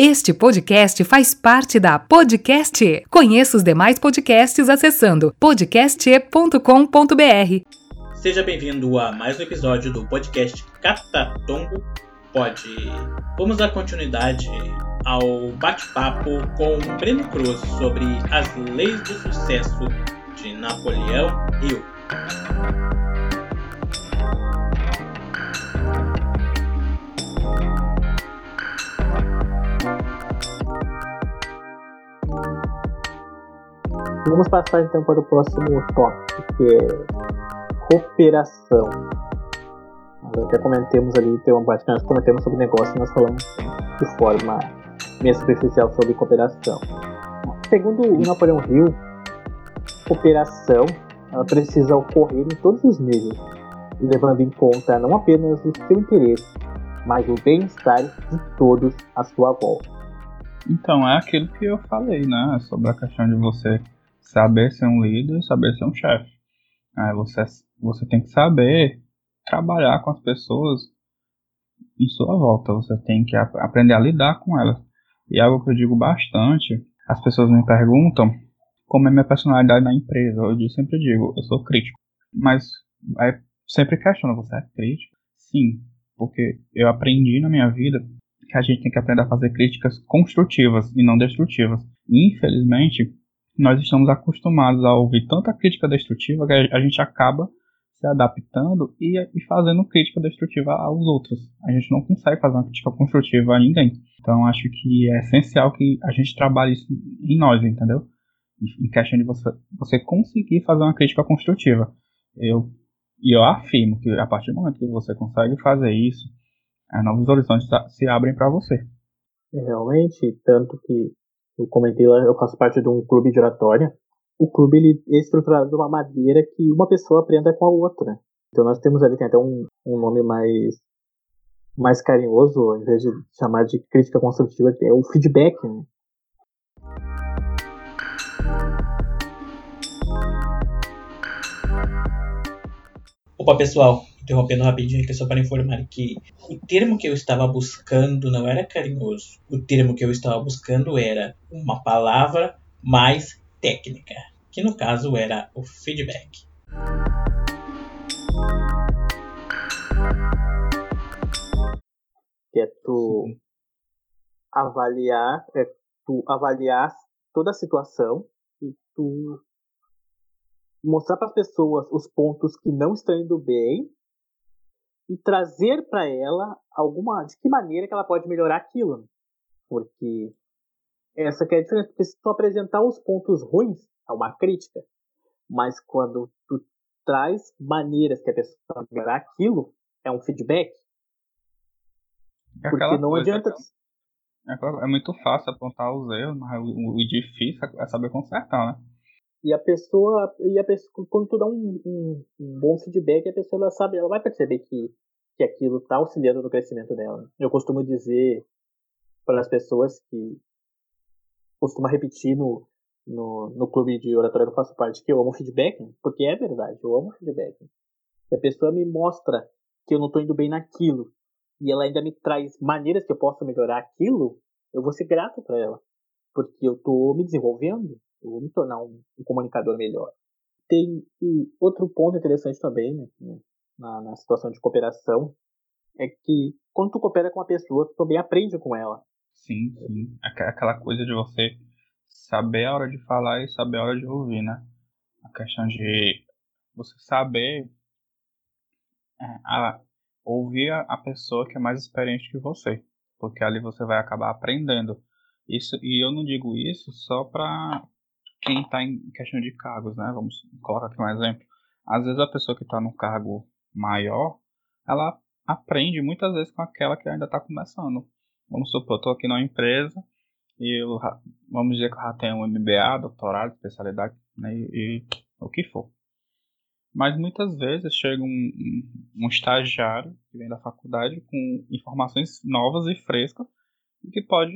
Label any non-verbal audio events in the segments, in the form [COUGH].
Este podcast faz parte da Podcast. Conheça os demais podcasts acessando podcast.com.br. Seja bem-vindo a mais um episódio do podcast Catatombo Pode. Vamos dar continuidade ao bate-papo com Breno Cruz sobre as leis do sucesso de Napoleão Hill. Vamos passar então para o próximo tópico, que é cooperação. Já comentamos ali, tem uma parte que nós comentamos sobre negócio nós falamos de forma meio superficial sobre cooperação. Segundo o Napoleão Hill, cooperação ela precisa ocorrer em todos os níveis, levando em conta não apenas o seu interesse, mas o bem-estar de todos à sua volta. Então, é aquilo que eu falei, né? Sobre a questão de você saber ser um líder e saber ser um chefe. Aí você, você tem que saber trabalhar com as pessoas em sua volta. Você tem que ap aprender a lidar com elas. E algo que eu digo bastante, as pessoas me perguntam como é minha personalidade na empresa. Eu sempre digo, eu sou crítico. Mas aí sempre questiono, você é crítico? Sim, porque eu aprendi na minha vida que a gente tem que aprender a fazer críticas construtivas e não destrutivas. Infelizmente, nós estamos acostumados a ouvir tanta crítica destrutiva que a gente acaba se adaptando e, e, fazendo crítica destrutiva aos outros. A gente não consegue fazer uma crítica construtiva a ninguém. Então acho que é essencial que a gente trabalhe isso em nós, entendeu? Em questão de você, você conseguir fazer uma crítica construtiva. Eu, e eu afirmo que a partir do momento que você consegue fazer isso, novos horizontes se abrem para você. Realmente, tanto que eu comentei lá, eu faço parte de um clube de oratória. O clube ele é estruturado de uma maneira que uma pessoa aprenda com a outra. Então nós temos ali, tem até um, um nome mais mais carinhoso, ao invés de chamar de crítica construtiva, é o feedback. Né? Opa, pessoal, interrompendo rapidinho aqui só para informar que o termo que eu estava buscando não era carinhoso. O termo que eu estava buscando era uma palavra mais técnica, que no caso era o feedback. Que é tu avaliar, é tu avaliar toda a situação e tu mostrar para as pessoas os pontos que não estão indo bem e trazer para ela alguma de que maneira que ela pode melhorar aquilo, porque essa que é a diferença, porque se tu apresentar os pontos ruins é uma crítica, mas quando tu traz maneiras que a pessoa melhorar aquilo é um feedback, é porque não coisa, adianta é, é, muito fácil apontar os erros, mas o, o difícil é saber consertar, né? E a pessoa, e a pessoa quando tu dá um, um, um, bom feedback, a pessoa ela sabe, ela vai perceber que, que aquilo está auxiliando no crescimento dela. Eu costumo dizer para as pessoas que costumo repetir no, no, no clube de oratória que eu faço parte que eu amo feedback, porque é verdade, eu amo feedback. Se a pessoa me mostra que eu não estou indo bem naquilo e ela ainda me traz maneiras que eu possa melhorar aquilo, eu vou ser grato para ela, porque eu estou me desenvolvendo eu vou me tornar um, um comunicador melhor. Tem outro ponto interessante também, né, né, na, na situação de cooperação, é que quando tu coopera com uma pessoa, tu também aprende com ela. Sim, sim. Aquela coisa de você saber a hora de falar e saber a hora de ouvir, né? A questão de você saber é, a, ouvir a, a pessoa que é mais experiente que você. Porque ali você vai acabar aprendendo. Isso, e eu não digo isso só para quem está em questão de cargos, né? Vamos colocar aqui um exemplo. Às vezes a pessoa que está no cargo maior, ela aprende muitas vezes com aquela que ainda está começando. Vamos supor, eu estou aqui numa empresa e eu, vamos dizer que eu já tenho um MBA, doutorado, especialidade, né? E, e o que for. Mas muitas vezes chega um, um, estagiário que vem da faculdade com informações novas e frescas que pode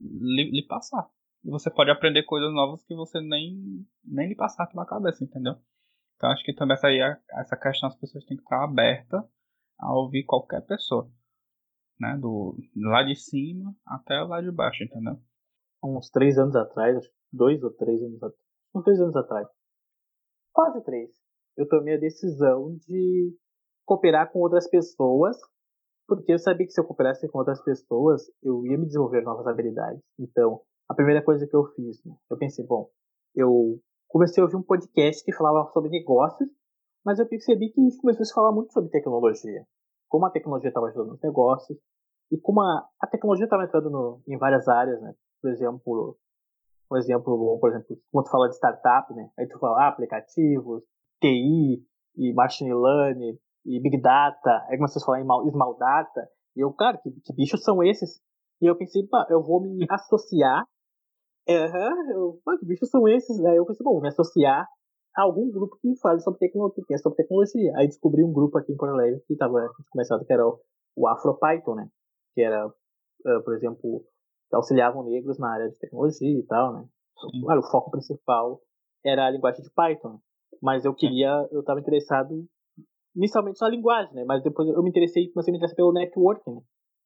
lhe, lhe passar. E você pode aprender coisas novas que você nem, nem lhe passar pela cabeça, entendeu? Então acho que também essa, aí, essa questão as pessoas têm que estar abertas a ouvir qualquer pessoa. né? Do lá de cima até lá de baixo, entendeu? Uns três anos atrás, dois ou três anos atrás, uns dois anos atrás, quase três, eu tomei a decisão de cooperar com outras pessoas, porque eu sabia que se eu cooperasse com outras pessoas, eu ia me desenvolver novas habilidades. Então, a primeira coisa que eu fiz, né, eu pensei, bom, eu comecei a ouvir um podcast que falava sobre negócios, mas eu percebi que começou a falar muito sobre tecnologia. Como a tecnologia estava ajudando nos negócios, e como a, a tecnologia estava entrando no, em várias áreas, né? Por exemplo, um exemplo, por exemplo, quando tu fala de startup, né? Aí tu fala ah, aplicativos, TI, e machine learning, e big data, aí começou a falar em small data, e eu, cara, que, que bichos são esses? E eu pensei, pá, eu vou me associar Aham, eu, que bichos são esses? Aí eu pensei, bom, me associar a algum grupo que fala sobre tecnologia, que sobre tecnologia. Aí descobri um grupo aqui em Porto Alegre que estava começado, que era o, o AfroPython, né? Que era, uh, por exemplo, auxiliavam negros na área de tecnologia e tal, né? Claro, o foco principal era a linguagem de Python. Mas eu queria, eu estava interessado inicialmente na linguagem, né? Mas depois eu me interessei, comecei a me interessar pelo networking, né?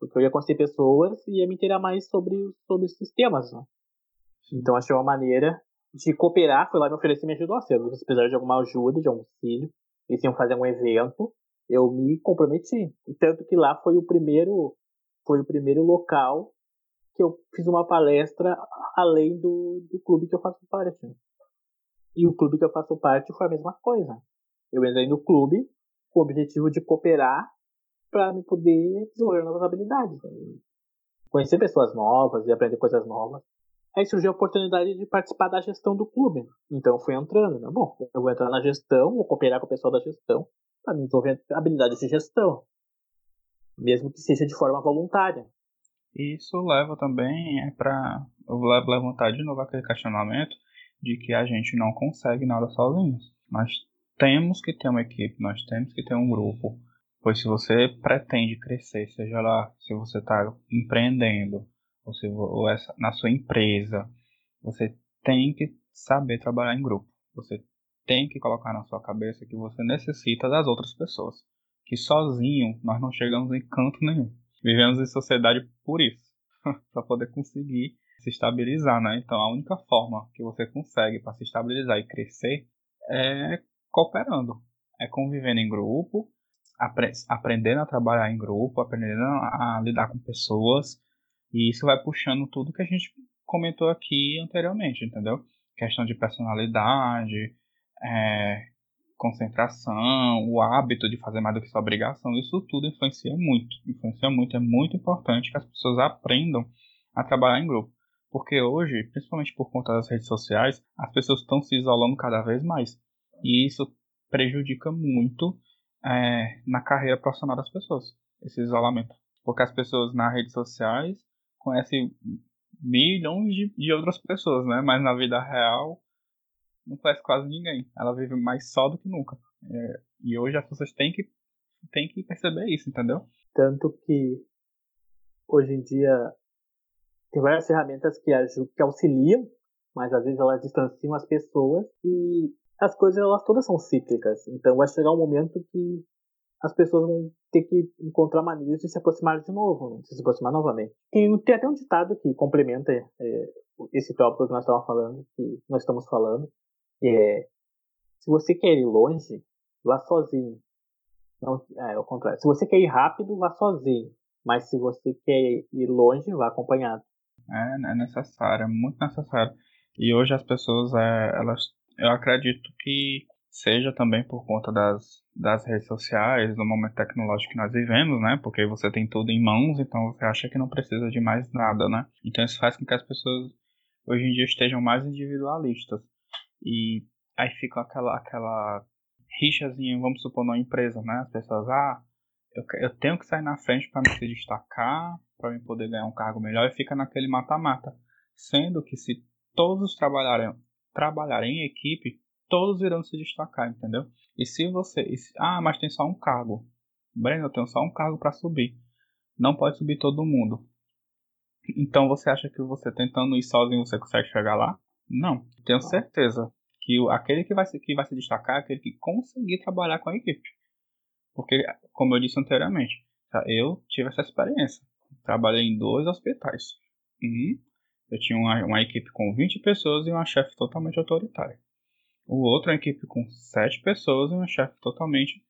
Porque eu ia conhecer pessoas e ia me interessar mais sobre, sobre os sistemas, né? Então achei uma maneira de cooperar, foi lá me oferecer me ajudou a ser. Se precisar de alguma ajuda, de algum auxílio, eles iam fazer um evento, eu me comprometi. Tanto que lá foi o primeiro, foi o primeiro local que eu fiz uma palestra além do, do clube que eu faço parte. E o clube que eu faço parte foi a mesma coisa. Eu entrei no clube com o objetivo de cooperar para me poder desenvolver novas habilidades. Né? Conhecer pessoas novas e aprender coisas novas. Aí surgiu a oportunidade de participar da gestão do clube. Então eu fui entrando, né? Bom, eu vou entrar na gestão, vou cooperar com o pessoal da gestão para me desenvolver habilidades de gestão. Mesmo que seja de forma voluntária. Isso leva também é para levantar de novo aquele questionamento de que a gente não consegue nada sozinhos. Nós temos que ter uma equipe, nós temos que ter um grupo. Pois se você pretende crescer, seja lá se você está empreendendo, você, ou essa, na sua empresa, você tem que saber trabalhar em grupo. Você tem que colocar na sua cabeça que você necessita das outras pessoas. Que sozinho nós não chegamos em canto nenhum. Vivemos em sociedade por isso, [LAUGHS] para poder conseguir se estabilizar, né? Então a única forma que você consegue para se estabilizar e crescer é cooperando, é convivendo em grupo, apre aprendendo a trabalhar em grupo, aprendendo a lidar com pessoas, e isso vai puxando tudo que a gente comentou aqui anteriormente, entendeu? Questão de personalidade, é, concentração, o hábito de fazer mais do que sua obrigação, isso tudo influencia muito. Influencia muito, é muito importante que as pessoas aprendam a trabalhar em grupo. Porque hoje, principalmente por conta das redes sociais, as pessoas estão se isolando cada vez mais. E isso prejudica muito é, na carreira profissional das pessoas, esse isolamento. Porque as pessoas nas redes sociais conhece milhões de, de outras pessoas, né? Mas na vida real não conhece quase ninguém. Ela vive mais só do que nunca. É, e hoje as pessoas têm que, têm que perceber isso, entendeu? Tanto que hoje em dia tem várias ferramentas que, que auxiliam, mas às vezes elas distanciam as pessoas e as coisas elas todas são cíclicas. Então vai chegar um momento que as pessoas vão ter que encontrar maneiras de se aproximar de novo, né? de se aproximar novamente. Tem, tem até um ditado que complementa é, esse tópico que nós estamos falando, que nós estamos falando, que é se você quer ir longe, vá sozinho. Não, é, ao contrário. Se você quer ir rápido, vá sozinho. Mas se você quer ir longe, vá acompanhado. É, é necessário, é muito necessário. E hoje as pessoas, é, elas, eu acredito que seja também por conta das, das redes sociais, do momento tecnológico que nós vivemos, né? Porque você tem tudo em mãos, então você acha que não precisa de mais nada, né? Então isso faz com que as pessoas hoje em dia estejam mais individualistas. E aí fica aquela, aquela rixazinha, vamos supor, numa empresa, né? As pessoas, ah, eu, eu tenho que sair na frente para me destacar, para me poder ganhar um cargo melhor, e fica naquele mata-mata. Sendo que se todos trabalharem, trabalharem em equipe, todos irão se destacar, entendeu? E se você. E se, ah, mas tem só um cargo. Breno, eu tenho só um cargo para subir. Não pode subir todo mundo. Então você acha que você tentando ir sozinho você consegue chegar lá? Não. Tenho certeza que aquele que vai, se, que vai se destacar é aquele que conseguir trabalhar com a equipe. Porque, como eu disse anteriormente, Eu tive essa experiência. Trabalhei em dois hospitais. Um, eu tinha uma, uma equipe com 20 pessoas e uma chefe totalmente autoritária. O outro, uma equipe com 7 pessoas e uma chefe totalmente.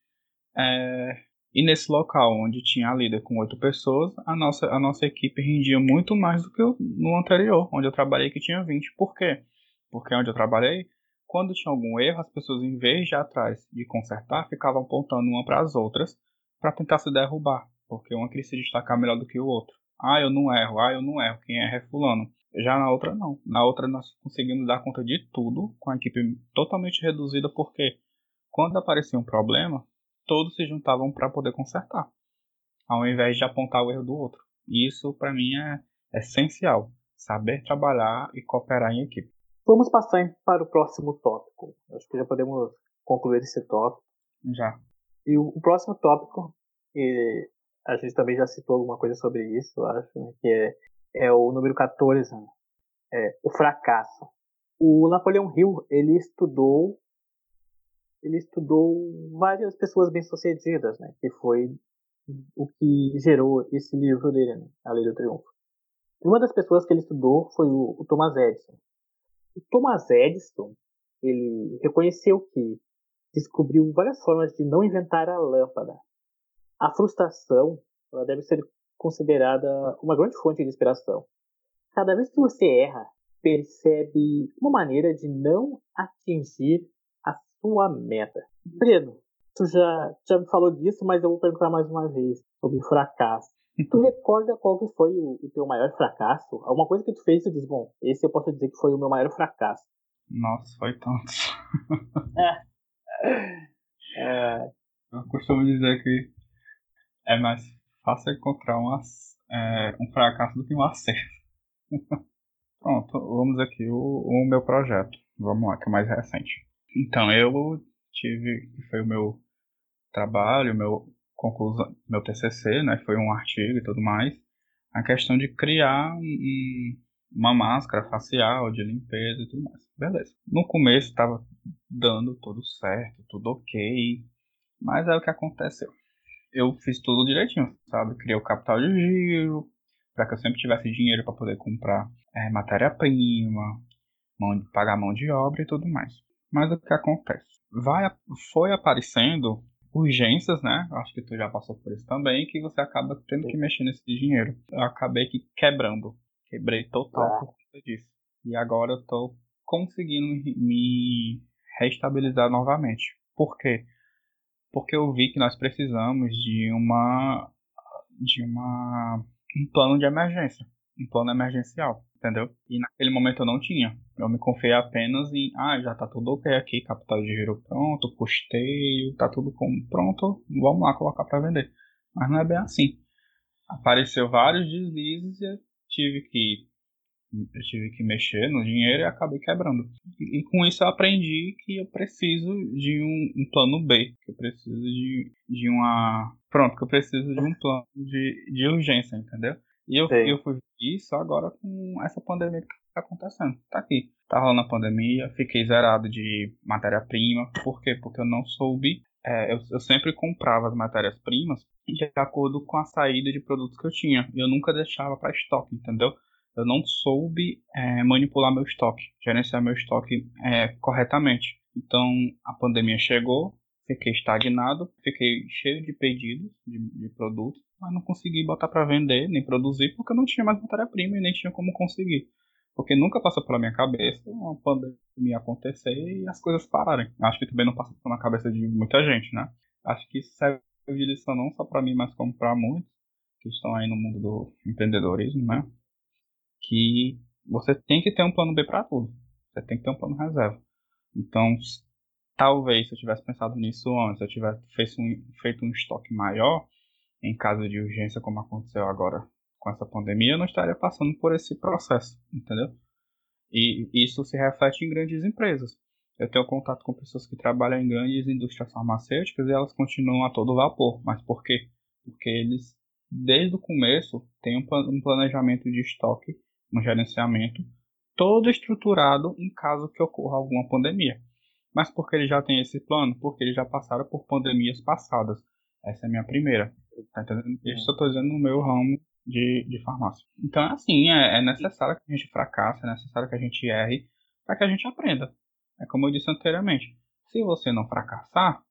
É... E nesse local, onde tinha a líder com 8 pessoas, a nossa, a nossa equipe rendia muito mais do que no anterior, onde eu trabalhei que tinha 20. Por quê? Porque onde eu trabalhei, quando tinha algum erro, as pessoas, em vez de atrás de consertar, ficavam apontando uma para as outras para tentar se derrubar, porque uma queria se destacar melhor do que o outro. Ah, eu não erro, ah, eu não erro, quem erra é fulano. Já na outra, não. Na outra, nós conseguimos dar conta de tudo com a equipe totalmente reduzida, porque quando aparecia um problema, todos se juntavam para poder consertar, ao invés de apontar o erro do outro. E isso, para mim, é essencial. Saber trabalhar e cooperar em equipe. Vamos passar para o próximo tópico. Acho que já podemos concluir esse tópico. Já. E o, próximo tópico, e a gente também já citou alguma coisa sobre isso, acho, né, que é, é o número 14, né, é, o fracasso. O Napoleão Hill, ele estudou ele estudou várias pessoas bem-sucedidas, né, que foi o que gerou esse livro dele, né, A Lei do Triunfo. E uma das pessoas que ele estudou foi o, o Thomas Edison. O Thomas Edison, ele reconheceu que descobriu várias formas de não inventar a lâmpada. A frustração ela deve ser considerada uma grande fonte de inspiração. Cada vez que você erra, percebe uma maneira de não atingir a sua meta. Breno, tu já, já me falou disso, mas eu vou perguntar mais uma vez sobre fracasso. [LAUGHS] Tu recorda qual que foi o, o, teu maior fracasso? Alguma coisa que tu fez e tu diz, bom, esse eu posso dizer que foi o meu maior fracasso. Nossa, foi tanto. é. [LAUGHS] É... Eu costumo dizer que é mais fácil encontrar um, é, um fracasso do que um acerto. [LAUGHS] Pronto, vamos aqui o, o meu projeto. Vamos lá, que é o mais recente. Então, eu tive, foi o meu trabalho, meu conclusão, meu TCC, né, foi um artigo e tudo mais, a questão de criar um, uma máscara facial de limpeza e tudo mais. Beleza. No começo estava dando tudo certo, tudo ok, mas é o que aconteceu. Eu fiz tudo direitinho, sabe? Criei o capital de giro, para que eu sempre tivesse dinheiro para poder comprar é, matéria-prima, pagar mão de obra e tudo mais. Mas o que acontece? Vai, foi aparecendo urgências, né? Acho que tu já passou por isso também, que você acaba tendo que mexer nesse dinheiro. Eu acabei que quebrando. Quebrei total por conta disso. E agora eu tô conseguindo me restabilizar novamente. Por quê? Porque eu vi que nós precisamos de uma de uma um plano de emergência, um plano emergencial, entendeu? E naquele momento eu não tinha. Eu me confiei apenas em, ah, já tá tudo ok aqui, capital de giro pronto, custeio, tá tudo como pronto, vamos lá colocar para vender. Mas não é bem assim. Apareceu vários deslizes e eu tive que eu tive que mexer no dinheiro e acabei quebrando. E, e, com isso eu aprendi que eu preciso de um, um, plano B, que eu preciso de, de uma. Pronto, que eu preciso de um plano de, de urgência, entendeu? E eu, eu fui isso agora com essa pandemia que tá acontecendo. Tá aqui. Tá rolando a pandemia, fiquei zerado de matéria-prima. Por quê? Porque eu não soube. É, eu, eu sempre comprava as matérias-primas de acordo com a saída de produtos que eu tinha. Eu nunca deixava para estoque, entendeu? Eu não soube é, manipular meu estoque, gerenciar meu estoque é, corretamente. Então a pandemia chegou, fiquei estagnado, fiquei cheio de pedidos de, de produtos, mas não consegui botar para vender nem produzir porque eu não tinha mais matéria-prima e nem tinha como conseguir. Porque nunca passou pela minha cabeça uma pandemia acontecer e as coisas pararem. Acho que também não passou pela cabeça de muita gente, né? Acho que isso serve de lição não só para mim, mas como para muitos que estão aí no mundo do empreendedorismo, né? Que você tem que ter um plano B para tudo. Você tem que ter um plano reserva. Então, talvez se eu tivesse pensado nisso antes, eu tivesse feito um, feito um estoque maior, em caso de urgência, como aconteceu agora com essa pandemia, eu não estaria passando por esse processo, entendeu? E isso se reflete em grandes empresas. Eu tenho contato com pessoas que trabalham em grandes indústrias farmacêuticas e elas continuam a todo vapor. Mas por quê? Porque eles, desde o começo, têm um planejamento de estoque um gerenciamento todo estruturado em caso que ocorra alguma pandemia. Mas porque eles já têm esse plano? Porque eles já passaram por pandemias passadas. Essa é a minha primeira. Tá entendendo? Isso eu tô dizendo no meu ramo de, de farmácia. Então, é assim, é, é necessário que a gente fracasse, é necessário que a gente erre para que a gente aprenda. É como eu disse anteriormente. Se você não fracassar,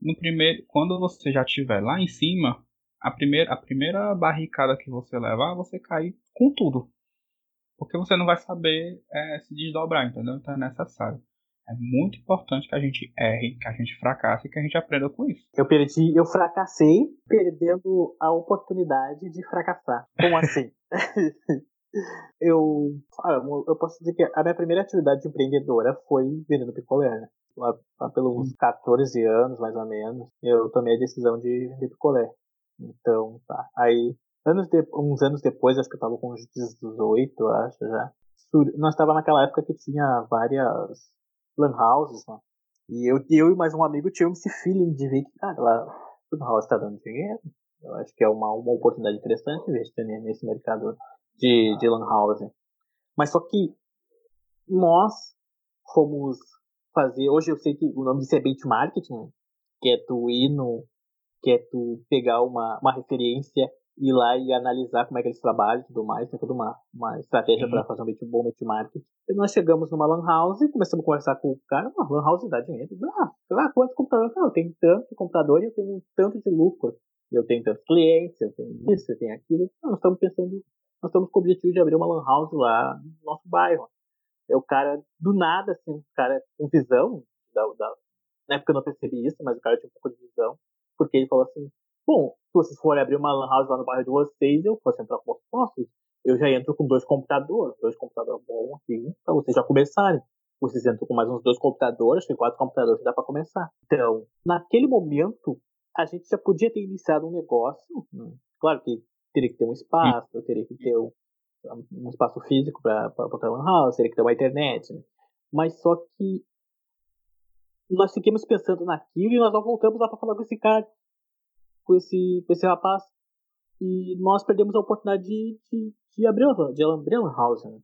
no primeiro, quando você já estiver lá em cima, a primeira, a primeira barricada que você levar, você cair com tudo. Porque você não vai saber é, se desdobrar, entendeu? Então é necessário. É muito importante que a gente erre, que a gente fracasse e que a gente aprenda com isso. Eu perdi, eu fracassei perdendo a oportunidade de fracassar. Como assim? [LAUGHS] eu, eu posso dizer que a minha primeira atividade empreendedora foi vendendo picolé. Né? Lá, lá pelos 14 anos, mais ou menos, eu tomei a decisão de vender picolé. Então, tá. Aí, anos de, uns anos depois, acho que eu tava com uns 18, acho já. Nós estava naquela época que tinha várias lan houses, né? E eu, eu e mais um amigo tínhamos esse feeling de ver que, cara, lá, lan house tá dando dinheiro. Eu acho que é uma, uma oportunidade interessante investir nesse mercado de, de lan house. Mas só que nós fomos fazer, hoje eu sei que o nome disso é benchmarking, que é tu ir no, que é tu pegar uma, uma referência, ir lá e analisar como é que eles trabalham e tudo mais, tem toda uma, uma estratégia para fazer um bom benchmarking. E nós chegamos numa lan house e começamos a conversar com o cara, uma lan house dá dinheiro. Ah, lá, quantos computadores? Ah, eu tenho tanto de computador e eu tenho tanto de lucro. Eu tenho tantos clientes, eu tenho isso, eu tenho aquilo. Ah, nós estamos pensando, nós estamos com o objetivo de abrir uma lan house lá no nosso bairro. É o cara, do nada, assim, um cara com visão, da, da, na época eu não percebi isso, mas o cara tinha um pouco de visão, porque ele falou assim, bom, se vocês forem abrir uma lan house lá no bairro de vocês, eu posso entrar com os postos, eu já entro com dois computadores, dois computadores bons aqui, para vocês já começarem. Vocês entram com mais uns dois computadores, tem quatro computadores dá para começar. Então, naquele momento, a gente já podia ter iniciado um negócio. Né? Claro que teria que ter um espaço, teria que ter um, um espaço físico para botar lan house, teria que ter uma internet. Né? Mas só que nós ficamos pensando naquilo e nós não voltamos lá para falar com esse cara, com esse, com esse rapaz. E nós perdemos a oportunidade de, de, de abrir, de abrir uma house. Né?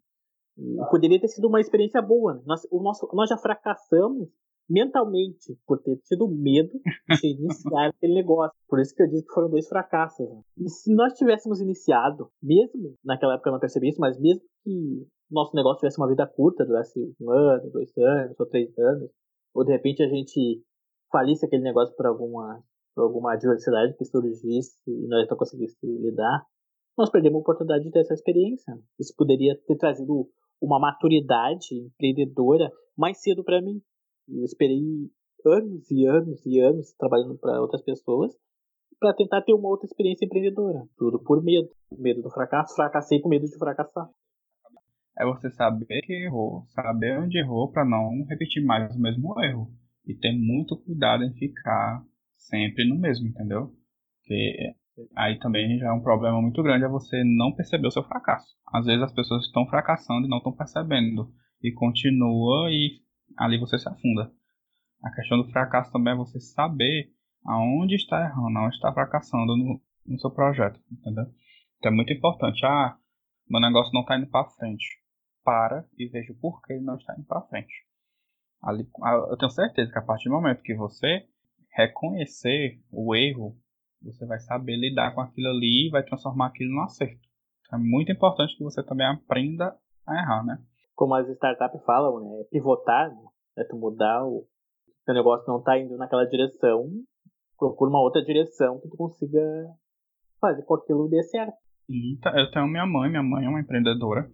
E poderia ter sido uma experiência boa. Né? Nós, o nosso, nós já fracassamos mentalmente por ter tido medo de [LAUGHS] iniciar aquele negócio. Por isso que eu disse que foram dois fracassos. Né? E se nós tivéssemos iniciado, mesmo naquela época eu não percebi isso, mas mesmo que nosso negócio tivesse uma vida curta, durasse um ano, dois anos ou três anos, ou de repente a gente falisse aquele negócio por alguma, alguma adversidade que surgisse e nós não conseguíssemos lidar, nós perdemos a oportunidade de ter essa experiência. Isso poderia ter trazido uma maturidade empreendedora mais cedo para mim. Eu esperei anos e anos e anos trabalhando para outras pessoas para tentar ter uma outra experiência empreendedora. Tudo por medo. Medo do fracasso. Fracassei com medo de fracassar é você saber que errou, saber onde errou para não repetir mais o mesmo erro. E ter muito cuidado em ficar sempre no mesmo, entendeu? Porque aí também já é um problema muito grande é você não perceber o seu fracasso. Às vezes as pessoas estão fracassando e não estão percebendo. E continua e ali você se afunda. A questão do fracasso também é você saber aonde está errando, aonde está fracassando no, no seu projeto, entendeu? Então é muito importante. Ah, meu negócio não está indo para frente para e veja o porquê ele não está indo para frente. Ali, eu tenho certeza que a partir do momento que você reconhecer o erro, você vai saber lidar com aquilo ali e vai transformar aquilo no acerto. Então, é muito importante que você também aprenda a errar, né? Como as startups falam, né? Pivotar, né? É tu mudar o seu negócio não está indo naquela direção, procura uma outra direção que tu consiga fazer com aquilo dê certo. Eu tenho minha mãe, minha mãe é uma empreendedora.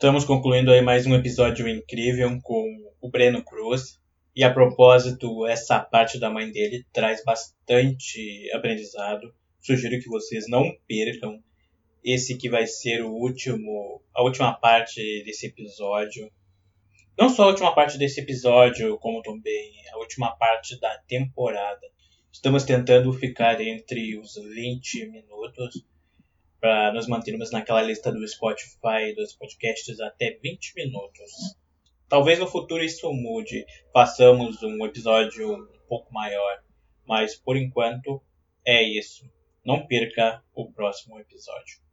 Estamos concluindo aí mais um episódio incrível com o Breno Cruz. E a propósito, essa parte da mãe dele traz bastante aprendizado. Sugiro que vocês não percam esse que vai ser o último, a última parte desse episódio. Não só a última parte desse episódio, como também a última parte da temporada. Estamos tentando ficar entre os 20 minutos para nos mantermos naquela lista do Spotify dos podcasts até 20 minutos. Talvez no futuro isso mude, façamos um episódio um pouco maior, mas por enquanto é isso. Não perca o próximo episódio.